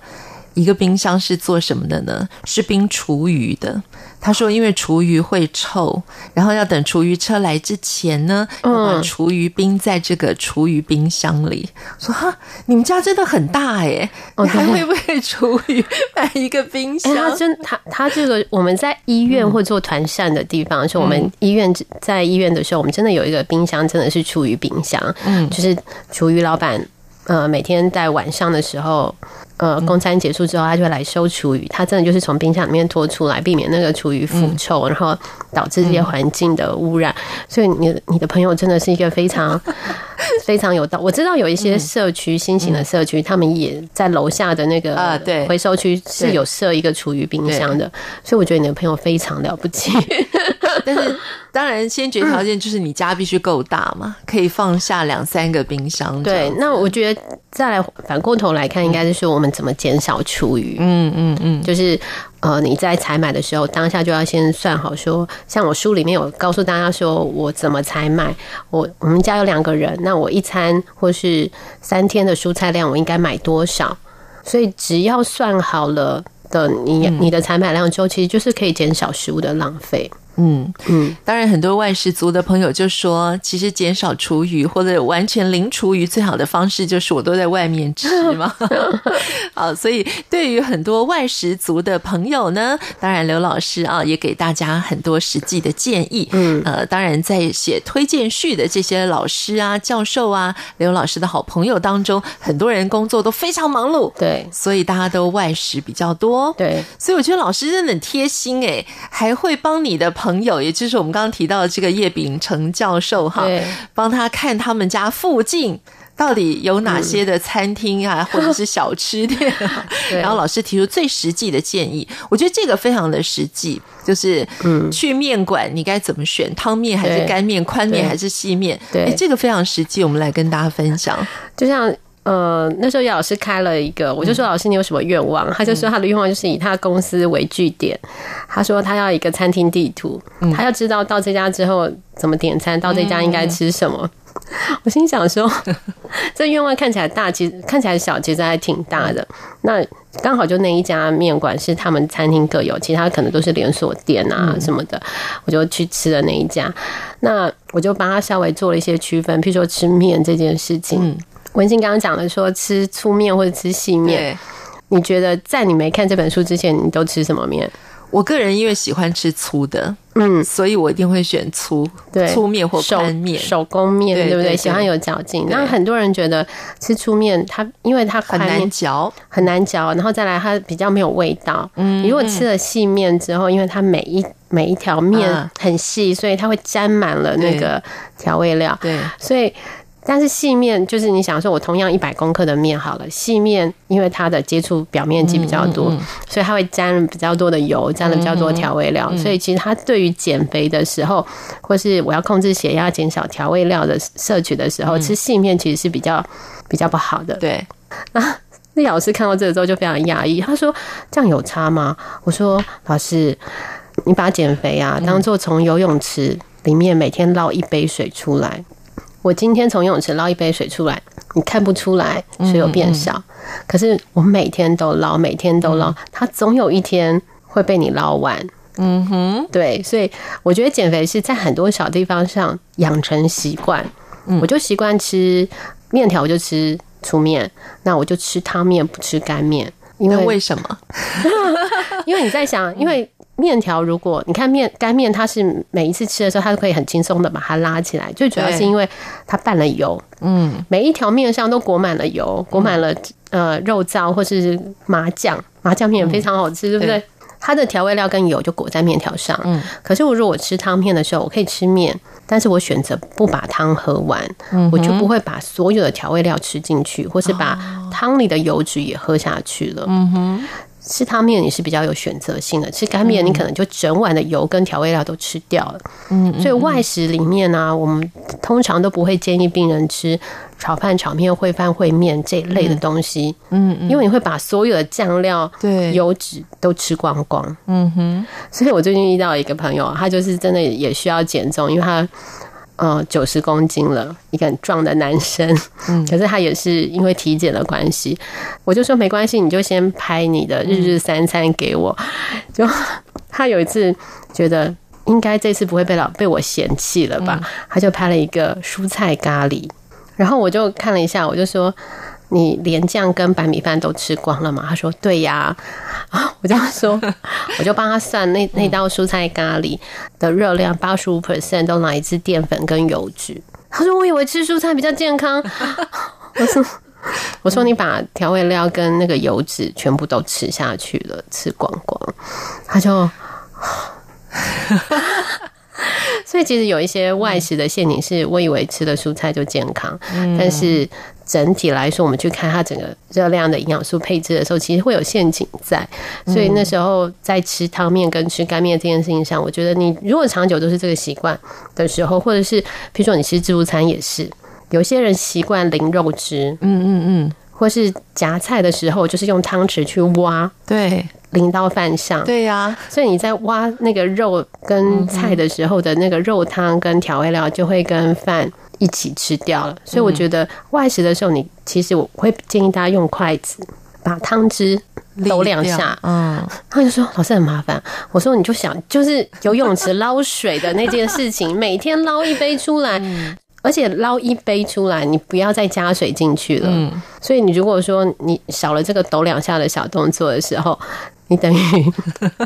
一个冰箱是做什么的呢？是冰厨余的。他说：“因为厨余会臭，然后要等厨余车来之前呢，要把厨余冰在这个厨余冰箱里。”说：“哈，你们家真的很大哎，你还会为厨余买一个冰箱？”
他真他他这个我们在医院或做团膳的地方，说我们医院在医院的时候，我们真的有一个冰箱，真的是厨余冰箱。嗯，就是厨余老板呃每天在晚上的时候。呃，公餐结束之后，他就会来收厨余。他真的就是从冰箱里面拖出来，避免那个厨余腐臭，然后导致这些环境的污染。所以，你你的朋友真的是一个非常 非常有道。我知道有一些社区新型的社区，他们也在楼下的那个啊，对，回收区是有设一个厨余冰箱的。所以，我觉得你的朋友非常了不起。
但是，当然，先决条件就是你家必须够大嘛，可以放下两三个冰箱。
对，那我觉得再来反过头来看，应该是说我们怎么减少厨余。嗯嗯嗯，就是呃，你在采买的时候，当下就要先算好，说像我书里面有告诉大家，说我怎么采买。我我们家有两个人，那我一餐或是三天的蔬菜量，我应该买多少？所以只要算好了的，你你的采买量之后，其实就是可以减少食物的浪费。
嗯嗯，当然，很多外食族的朋友就说，其实减少厨余或者完全零厨余，最好的方式就是我都在外面吃嘛。好，所以对于很多外食族的朋友呢，当然刘老师啊也给大家很多实际的建议。嗯，呃，当然在写推荐序的这些老师啊、教授啊，刘老师的好朋友当中，很多人工作都非常忙碌，
对，
所以大家都外食比较多。
对，
所以我觉得老师真的很贴心诶，还会帮你的朋友朋友，也就是我们刚刚提到的这个叶秉成教授哈，帮他看他们家附近到底有哪些的餐厅啊，或者是小吃店，然后老师提出最实际的建议，我觉得这个非常的实际，就是去面馆你该怎么选，汤面还是干面，宽面还是细面，对，这个非常实际，我们来跟大家分享，
就像。呃，那时候叶老师开了一个，我就说老师你有什么愿望？嗯、他就说他的愿望就是以他公司为据点，他说他要一个餐厅地图，嗯、他要知道到这家之后怎么点餐，到这家应该吃什么。嗯、我心想说，这愿望看起来大，其实看起来小，其实还挺大的。那刚好就那一家面馆是他们餐厅各有，其他可能都是连锁店啊什么的，嗯、我就去吃了那一家。那我就帮他稍微做了一些区分，譬如说吃面这件事情。嗯文静刚刚讲的说吃粗面或者吃细面，你觉得在你没看这本书之前，你都吃什么面？
我个人因为喜欢吃粗的，嗯，所以我一定会选粗，对，粗面或干面、
手工面，对不对？喜欢有嚼劲。那很多人觉得吃粗面，它因为它
很难嚼，
很难嚼，然后再来它比较没有味道。嗯，如果吃了细面之后，因为它每一每一条面很细，所以它会沾满了那个调味料，对，所以。但是细面就是你想说，我同样一百公克的面好了，细面因为它的接触表面积比较多，嗯嗯嗯、所以它会沾比较多的油，沾了比较多调味料，所以其实它对于减肥的时候，或是我要控制血压、减少调味料的摄取的时候，嗯、吃细面其实是比较比较不好的。
对，
那那老师看到这个之后就非常讶异，他说：“这样有差吗？”我说：“老师，你把减肥啊当做从游泳池里面每天捞一杯水出来。”我今天从游泳池捞一杯水出来，你看不出来水有变少，嗯嗯、可是我每天都捞，每天都捞，它总有一天会被你捞完。嗯哼，对，所以我觉得减肥是在很多小地方上养成习惯。嗯、我就习惯吃面条，我就吃粗面，那我就吃汤面，不吃干面。因为
为什么？
因为你在想，因为面条，如果你看面干面，它是每一次吃的时候，它都可以很轻松的把它拉起来。最主要是因为它拌了油，嗯，每一条面上都裹满了油，裹满了呃肉燥或是麻酱，麻酱面也非常好吃，对不对？它的调味料跟油就裹在面条上。嗯，可是我如果吃汤面的时候，我可以吃面，但是我选择不把汤喝完，我就不会把所有的调味料吃进去，或是把汤里的油脂也喝下去了。嗯哼。吃汤面你是比较有选择性的，吃干面你可能就整碗的油跟调味料都吃掉了。嗯，所以外食里面呢、啊，我们通常都不会建议病人吃炒饭、炒面、烩饭、烩面这一类的东西。嗯嗯，因为你会把所有的酱料、对油脂都吃光光。嗯哼，所以我最近遇到一个朋友，他就是真的也需要减重，因为他。呃，九十公斤了，一个很壮的男生。嗯，可是他也是因为体检的关系，我就说没关系，你就先拍你的日日三餐给我。就他有一次觉得应该这次不会被老被我嫌弃了吧，他就拍了一个蔬菜咖喱，然后我就看了一下，我就说。你连酱跟白米饭都吃光了吗？他说对呀，啊，我这样说，我就帮他算那那道蔬菜咖喱的热量八十五 percent 都来自淀粉跟油脂。他说我以为吃蔬菜比较健康，我说我说你把调味料跟那个油脂全部都吃下去了，吃光光，他就，所以其实有一些外食的陷阱，是我以为吃的蔬菜就健康，但是。整体来说，我们去看它整个热量的营养素配置的时候，其实会有陷阱在。所以那时候在吃汤面跟吃干面这件事情上，我觉得你如果长久都是这个习惯的时候，或者是比如说你吃自助餐也是，有些人习惯淋肉汁，嗯嗯嗯，或是夹菜的时候就是用汤匙去挖，对，淋到饭上，对呀。所以你在挖那个肉跟菜的时候的那个肉汤跟调味料就会跟饭。一起吃掉了，所以我觉得外食的时候，你其实我会建议大家用筷子把汤汁抖两下。嗯，他就说老师很麻烦，我说你就想就是游泳池捞水的那件事情，每天捞一杯出来，而且捞一杯出来，你不要再加水进去了。嗯，所以你如果说你少了这个抖两下的小动作的时候，你等于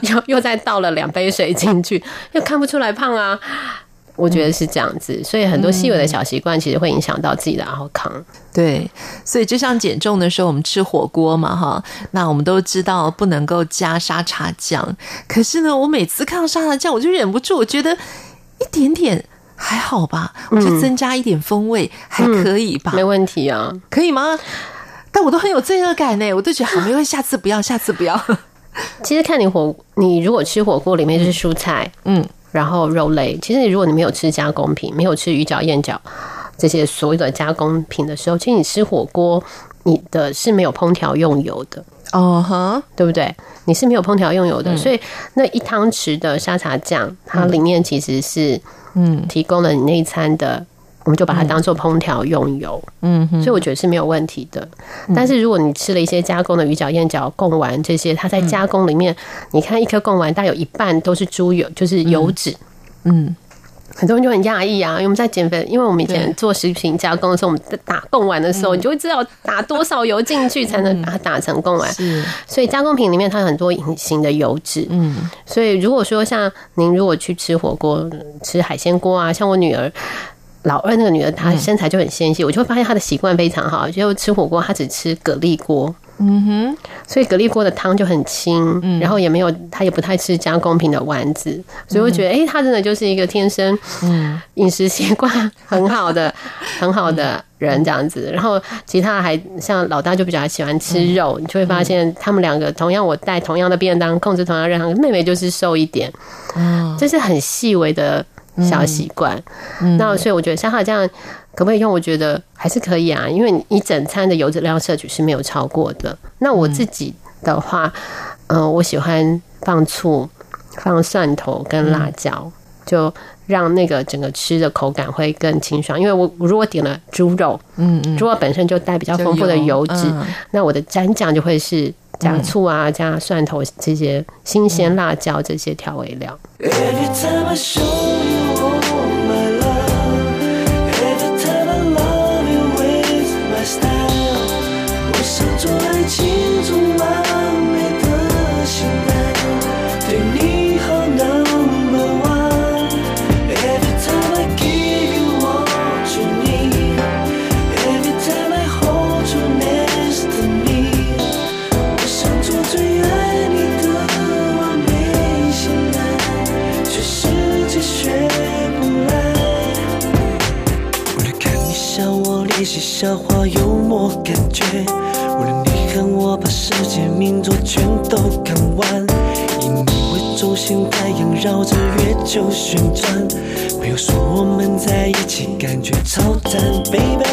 又又再倒了两杯水进去，又看不出来胖啊。我觉得是这样子，所以很多细微的小习惯其实会影响到自己的健康。
对，所以就像减重的时候，我们吃火锅嘛，哈，那我们都知道不能够加沙茶酱。可是呢，我每次看到沙茶酱，我就忍不住，我觉得一点点还好吧，我就增加一点风味还可以吧，
没问题啊，
可以吗？但我都很有罪恶感呢，我都觉得好，没关系，下次不要，下次不要。
其实看你火，你如果吃火锅里面就是蔬菜，嗯。然后肉类，其实如果你没有吃加工品，没有吃鱼饺、燕饺这些所有的加工品的时候，其实你吃火锅，你的是没有烹调用油的哦，哈，对不对？你是没有烹调用油的，所以那一汤匙的沙茶酱，它里面其实是嗯提供了你那一餐的。我们就把它当做烹调用油，嗯，所以我觉得是没有问题的。但是如果你吃了一些加工的鱼饺、燕饺、贡丸这些，它在加工里面，你看一颗贡丸大概有一半都是猪油，就是油脂，嗯，很多人就很讶异啊。因为我们在减肥，因为我们以前做食品加工的时候，我们在打贡丸的时候，你就会知道打多少油进去才能把它打成贡丸。是，所以加工品里面它有很多隐形的油脂，嗯，所以如果说像您如果去吃火锅、吃海鲜锅啊，像我女儿。老二那个女儿，她身材就很纤细，我就会发现她的习惯非常好，就吃火锅她只吃蛤蜊锅，嗯哼，所以蛤蜊锅的汤就很清，然后也没有，她也不太吃加工品的丸子，所以我觉得，哎，她真的就是一个天生，嗯，饮食习惯很好的，很好的人这样子。然后其他还像老大就比较喜欢吃肉，你就会发现他们两个同样我带同样的便当，控制同样热量，妹妹就是瘦一点，嗯，这是很细微的。小习惯，嗯、那所以我觉得像他这样可不可以用？我觉得还是可以啊，因为你整餐的油脂量摄取是没有超过的。那我自己的话，嗯、呃，我喜欢放醋、放蒜头跟辣椒，嗯、就让那个整个吃的口感会更清爽。因为我如果点了猪肉，嗯嗯，猪肉本身就带比较丰富的油脂，嗯、那我的蘸酱就会是加醋啊、加蒜头这些新鲜辣椒这些调味料。
做笑话幽默感觉。无论你和我把世界名作全都看完，以你为中心，太阳绕着月球旋转。朋友说我们在一起感觉超赞，baby。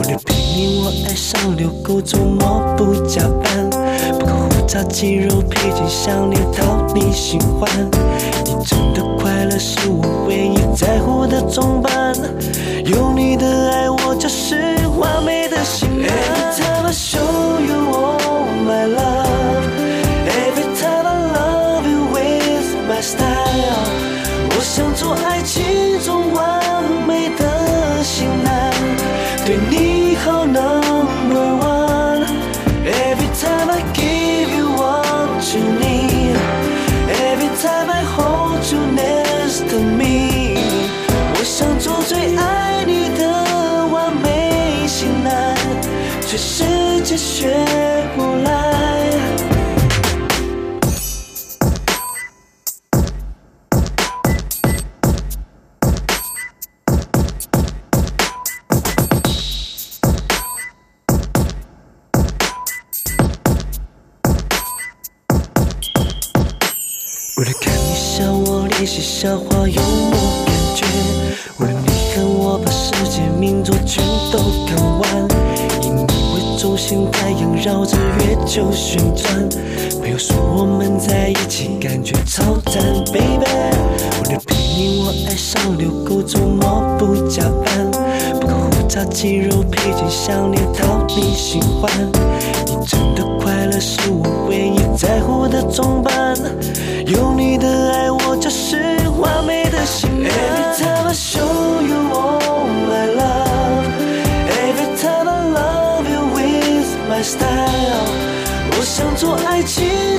为了陪你，我爱上遛狗，周末不加班。不过胡渣、肌肉、配件、项链，讨你喜欢。你真的快乐是我唯一在乎的装扮。有你的爱，我就是完美的新娘。Every time I show you all my love, every time I love you with my style，我想做爱情 雪。就旋转。朋友说我们在一起感觉超赞，baby。为了陪你，我爱上遛狗，周末不加班。不过胡渣、肌肉、配件、项链，讨你喜欢。你真的快乐是我唯一在乎的装扮。有你的爱，我就是完美的型男。想做爱情。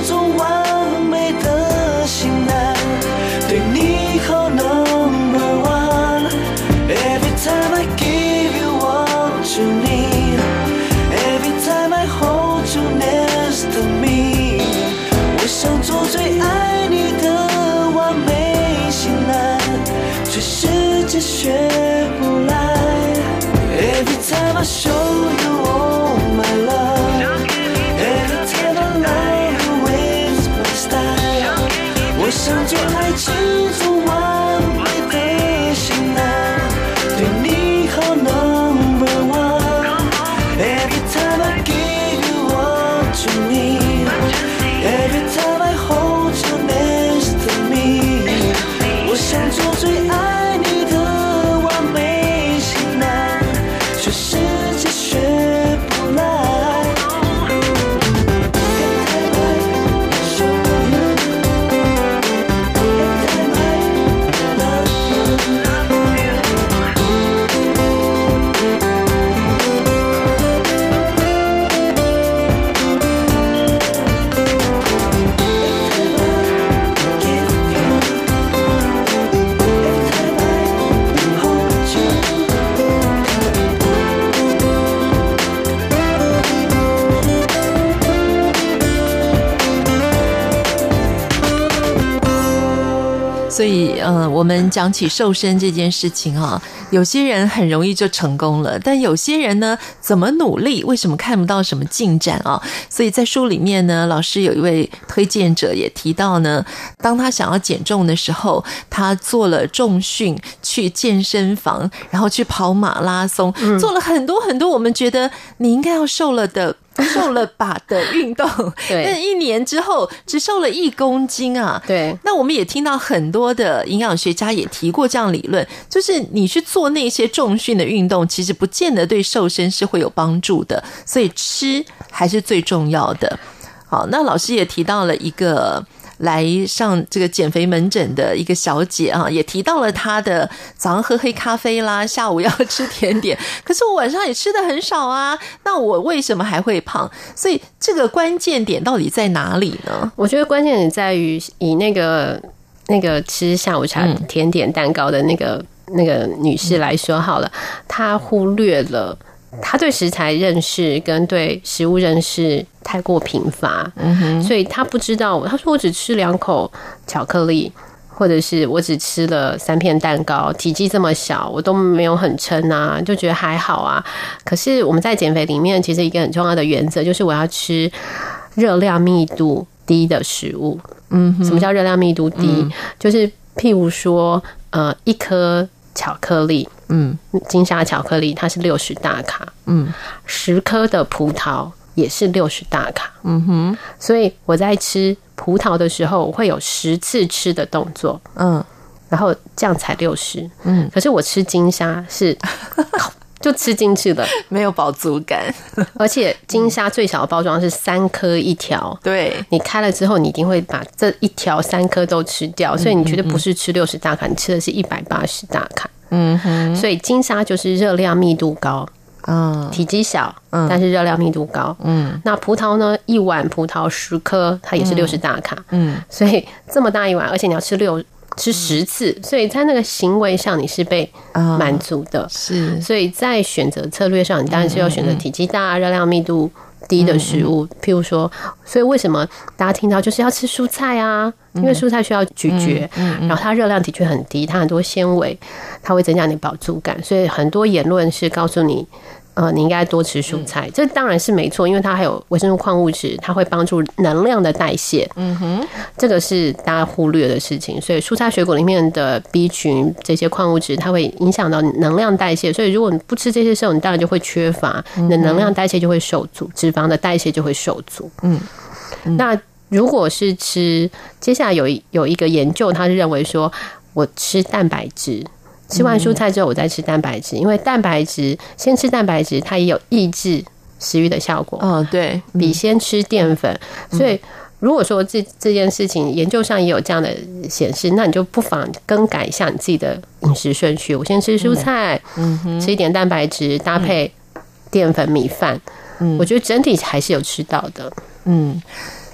我
们讲起瘦身这件事情啊，有些人很容易就成功了，但有些人呢，怎么努力，为什么看不到什么进展啊？所以在书里面呢，老师有一位推荐者也提到呢，当他想要减重的时候，他做了重训，去健身房，然后去跑马拉松，做了很多很多，我们觉得你应该要瘦了的。瘦了吧的运动，
对，
但一年之后只瘦了一公斤啊。
对，
那我们也听到很多的营养学家也提过这样理论，就是你去做那些重训的运动，其实不见得对瘦身是会有帮助的，所以吃还是最重要的。好，那老师也提到了一个。来上这个减肥门诊的一个小姐啊，也提到了她的早上喝黑咖啡啦，下午要吃甜点，可是我晚上也吃的很少啊，那我为什么还会胖？所以这个关键点到底在哪里呢？
我觉得关键点在于以那个那个吃下午茶甜点蛋糕的那个、嗯、那个女士来说好了，她忽略了。他对食材认识跟对食物认识太过贫乏，所以他不知道。他说我只吃两口巧克力，或者是我只吃了三片蛋糕，体积这么小，我都没有很撑啊，就觉得还好啊。可是我们在减肥里面，其实一个很重要的原则就是我要吃热量密度低的食物。嗯，什么叫热量密度低？嗯、就是譬如说，呃，一颗巧克力，嗯，金沙巧克力，它是六十大卡，嗯，十颗的葡萄也是六十大卡，嗯哼，所以我在吃。葡萄的时候，我会有十次吃的动作，嗯，然后这样才六十，嗯。可是我吃金沙是 就吃进去了，
没有饱足感。
而且金沙最小的包装是三颗一条，
对，
你开了之后，你一定会把这一条三颗都吃掉，所以你绝对不是吃六十大卡，你吃的是一百八十大卡，嗯哼。所以金沙就是热量密度高。嗯，体积小，嗯，但是热量密度高，嗯，那葡萄呢？一碗葡萄十颗，它也是六十大卡，嗯，所以这么大一碗，而且你要吃六吃十次，所以在那个行为上你是被满足的，是，所以在选择策略上，你当然是要选择体积大、热量密度低的食物，譬如说，所以为什么大家听到就是要吃蔬菜啊？因为蔬菜需要咀嚼，然后它热量的确很低，它很多纤维，它会增加你饱足感，所以很多言论是告诉你。呃，你应该多吃蔬菜，这当然是没错，因为它还有维生素、矿物质，它会帮助能量的代谢。嗯哼，这个是大家忽略的事情。所以蔬菜水果里面的 B 群这些矿物质，它会影响到能量代谢。所以如果你不吃这些时候，你当然就会缺乏，你的能量代谢就会受阻，脂肪的代谢就会受阻。嗯，那如果是吃，接下来有一有一个研究，他是认为说我吃蛋白质。吃完蔬菜之后，我再吃蛋白质，因为蛋白质先吃蛋白质，它也有抑制食欲的效果。嗯，对，比先吃淀粉。所以，如果说这这件事情研究上也有这样的显示，那你就不妨更改一下你自己的饮食顺序。我先吃蔬菜，嗯，吃一点蛋白质，搭配淀粉米饭。嗯，我觉得整体还是有吃到的。嗯。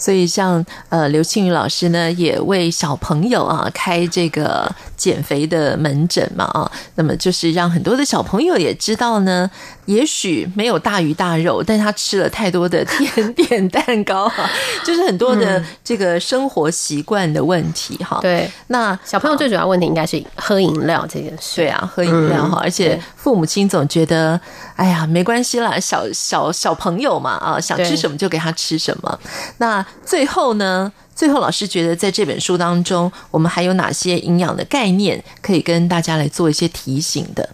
所以像呃刘庆宇老师呢，也为小朋友啊开这个减肥的门诊嘛啊，那么就是让很多的小朋友也知道呢，也许没有大鱼大肉，但他吃了太多的甜 点蛋糕哈，就是很多的这个生活习惯的问题哈。
对，那小朋友最主要问题应该是喝饮料这件事。
对啊，喝饮料哈，而且父母亲总觉得，哎呀，没关系啦，小小小朋友嘛啊，想吃什么就给他吃什么，那。最后呢，最后老师觉得在这本书当中，我们还有哪些营养的概念可以跟大家来做一些提醒的？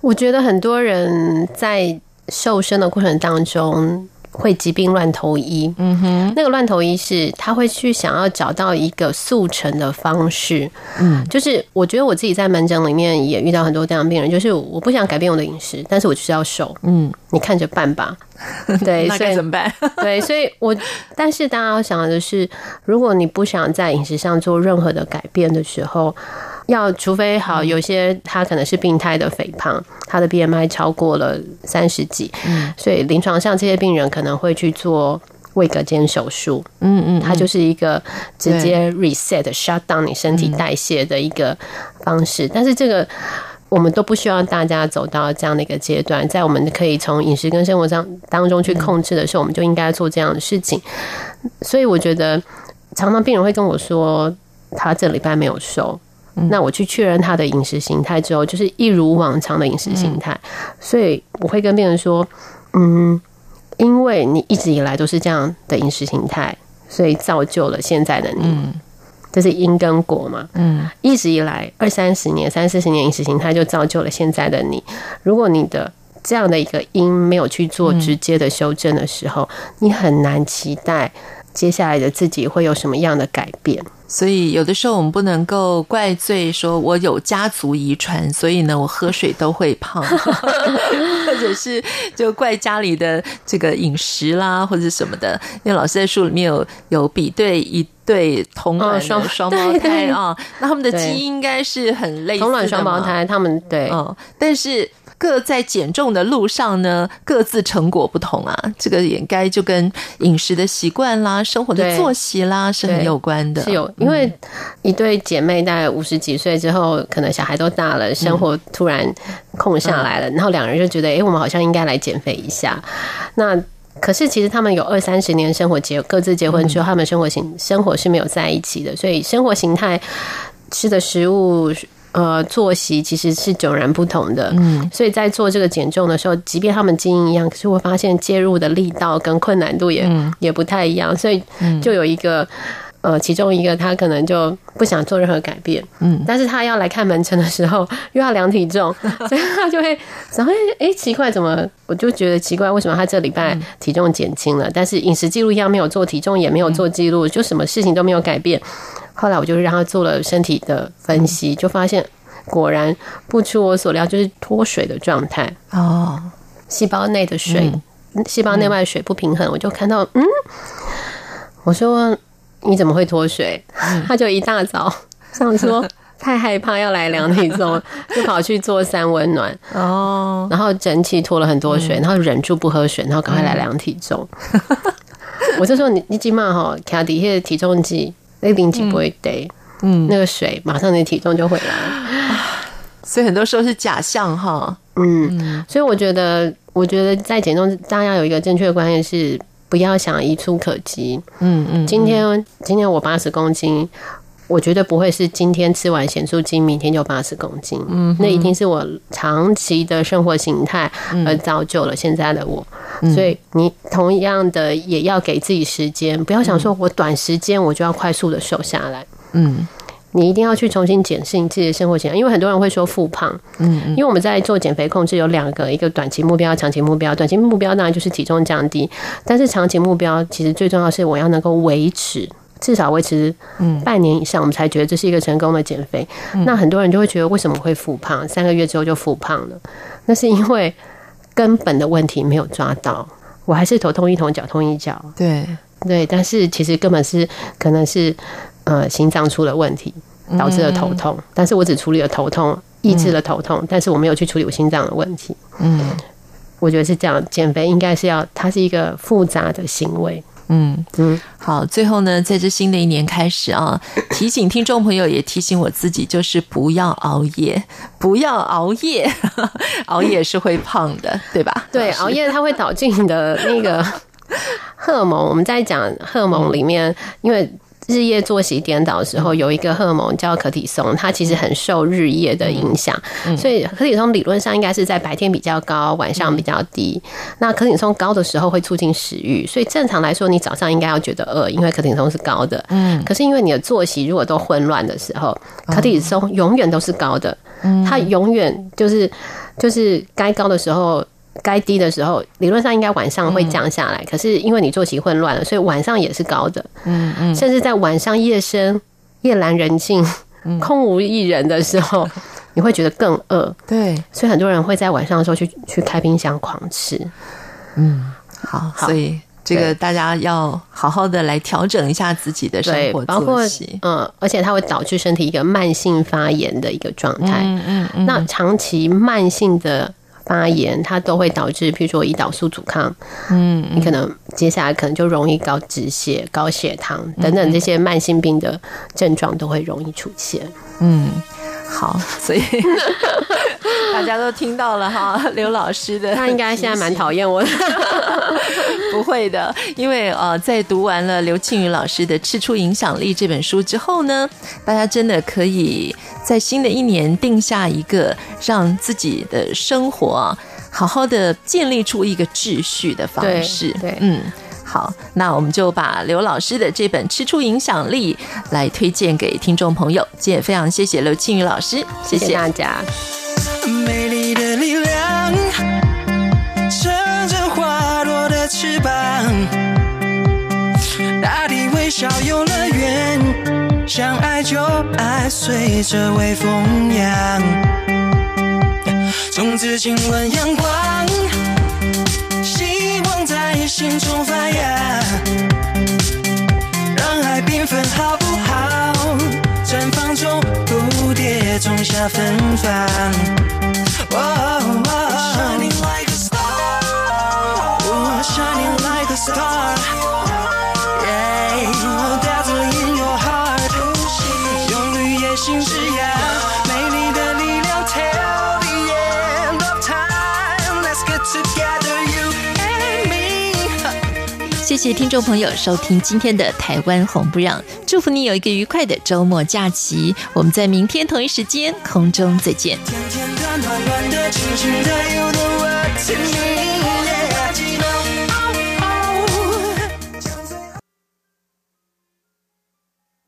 我觉得很多人在瘦身的过程当中。会疾病乱投医，嗯哼，那个乱投医是他会去想要找到一个速成的方式，嗯，就是我觉得我自己在门诊里面也遇到很多这样的病人，就是我不想改变我的饮食，但是我就是要瘦，嗯，你看着办吧，对，
那该怎么办？
对，所以我但是大家要想的是，如果你不想在饮食上做任何的改变的时候。要除非好，有些他可能是病态的肥胖，他的 BMI 超过了三十几，嗯，所以临床上这些病人可能会去做胃隔间手术，嗯嗯，它就是一个直接 reset shut down 你身体代谢的一个方式。但是这个我们都不需要大家走到这样的一个阶段，在我们可以从饮食跟生活上当中去控制的时候，我们就应该做这样的事情。所以我觉得常常病人会跟我说，他这礼拜没有瘦。那我去确认他的饮食形态之后，就是一如往常的饮食形态。所以我会跟病人说，嗯，因为你一直以来都是这样的饮食形态，所以造就了现在的你。这是因跟果嘛。嗯，一直以来二三十年、三四十年饮食形态就造就了现在的你。如果你的这样的一个因没有去做直接的修正的时候，你很难期待接下来的自己会有什么样的改变。
所以有的时候我们不能够怪罪说我有家族遗传，所以呢我喝水都会胖，或者是就怪家里的这个饮食啦或者什么的。因为老师在书里面有有比对一对同卵双双胞胎啊，那他们的基因应该是很类似的。
同卵双胞胎，他们对，
嗯，但是。各在减重的路上呢，各自成果不同啊。这个也应该就跟饮食的习惯啦、生活的作息啦是很有关的。
是有，因为一对姐妹大概五十几岁之后，可能小孩都大了，生活突然空下来了，然后两人就觉得，哎，我们好像应该来减肥一下。那可是其实他们有二三十年生活结，各自结婚之后，他们生活形生活是没有在一起的，所以生活形态。吃的食物。呃，作息其实是迥然不同的，嗯，所以在做这个减重的时候，即便他们基因一样，可是我发现介入的力道跟困难度也、嗯、也不太一样，所以就有一个呃，其中一个他可能就不想做任何改变，嗯，但是他要来看门诊的时候 又要量体重，所以他就会然后哎奇怪，怎么我就觉得奇怪，为什么他这礼拜体重减轻了，但是饮食记录一样没有做，体重也没有做记录，就什么事情都没有改变。后来我就让他做了身体的分析，就发现果然不出我所料，就是脱水的状态。哦，细胞内的水，细胞内外水不平衡。我就看到，嗯，我说你怎么会脱水？他就一大早上说 太害怕要来量体重，就跑去做三温暖。哦，然后整体脱了很多水，然后忍住不喝水，然后赶快来量体重。我就说你你起码哈卡底下体重计。那个零几不会得，嗯，那个水马上你体重就回来了，
所以很多时候是假象哈，
嗯，所以我觉得，我觉得在减重，大家有一个正确的观念是，不要想一触可及，嗯嗯，今天今天我八十公斤。我绝对不会是今天吃完咸酥鸡，明天就八十公斤。嗯，那一定是我长期的生活形态而造就了现在的我。所以你同样的也要给自己时间，不要想说我短时间我就要快速的瘦下来。嗯，你一定要去重新检视你自己的生活形态，因为很多人会说复胖。嗯，因为我们在做减肥控制有两个，一个短期目标，长期目标。短期目标当然就是体重降低，但是长期目标其实最重要是我要能够维持。至少维持半年以上，我们才觉得这是一个成功的减肥。那很多人就会觉得，为什么会复胖？三个月之后就复胖了？那是因为根本的问题没有抓到。我还是头痛一头，脚痛一脚。
对
对，但是其实根本是可能是呃心脏出了问题，导致了头痛。但是我只处理了头痛，抑制了头痛，但是我没有去处理我心脏的问题。嗯，我觉得是这样，减肥应该是要，它是一个复杂的行为。
嗯嗯，好，最后呢，在这新的一年开始啊，提醒听众朋友，也提醒我自己，就是不要熬夜，不要熬夜，熬夜是会胖的，对吧？
对，熬夜它会导致你的那个 荷尔蒙。我们在讲荷尔蒙里面，因为。日夜作息颠倒的时候，有一个荷尔蒙叫可体松，它其实很受日夜的影响，所以可体松理论上应该是在白天比较高，晚上比较低。那可体松高的时候会促进食欲，所以正常来说，你早上应该要觉得饿，因为可体松是高的。嗯，可是因为你的作息如果都混乱的时候，可体松永远都是高的，它永远就是就是该高的时候。该低的时候，理论上应该晚上会降下来。嗯、可是因为你作息混乱了，所以晚上也是高的。嗯嗯，甚至在晚上夜深、夜阑人静、空无一人的时候，你会觉得更饿。
对，
所以很多人会在晚上的时候去去开冰箱狂吃。
嗯，好，好，所以这个大家要好好的来调整一下自己的生活作息，
包括嗯，而且它会导致身体一个慢性发炎的一个状态。嗯嗯嗯，那长期慢性的。发炎，它都会导致，譬如说胰岛素阻抗，嗯，你可能接下来可能就容易高脂血、高血糖等等这些慢性病的症状都会容易出现，
嗯。好，所以 大家都听到了哈，刘老师的，
他应该现在蛮讨厌我的，
不会的，因为呃，在读完了刘庆宇老师的《吃出影响力》这本书之后呢，大家真的可以在新的一年定下一个让自己的生活好好的建立出一个秩序的方式，
对，对
嗯。好，那我们就把刘老师的这本《吃出影响力》来推荐给听众朋友。今天也非常谢谢刘庆宇老师，谢谢大家。美丽的力量，乘着花朵的翅膀，大地微笑游乐园，想爱就爱，随着微风扬，种子亲吻阳光。希望在心中发芽，让爱缤纷好不好？绽放中，蝴蝶种下芬芳。Shining like a star，Shining like a star。谢听众朋友收听今天的《台湾红不让》，祝福你有一个愉快的周末假期。我们在明天同一时间空中再见。
甜甜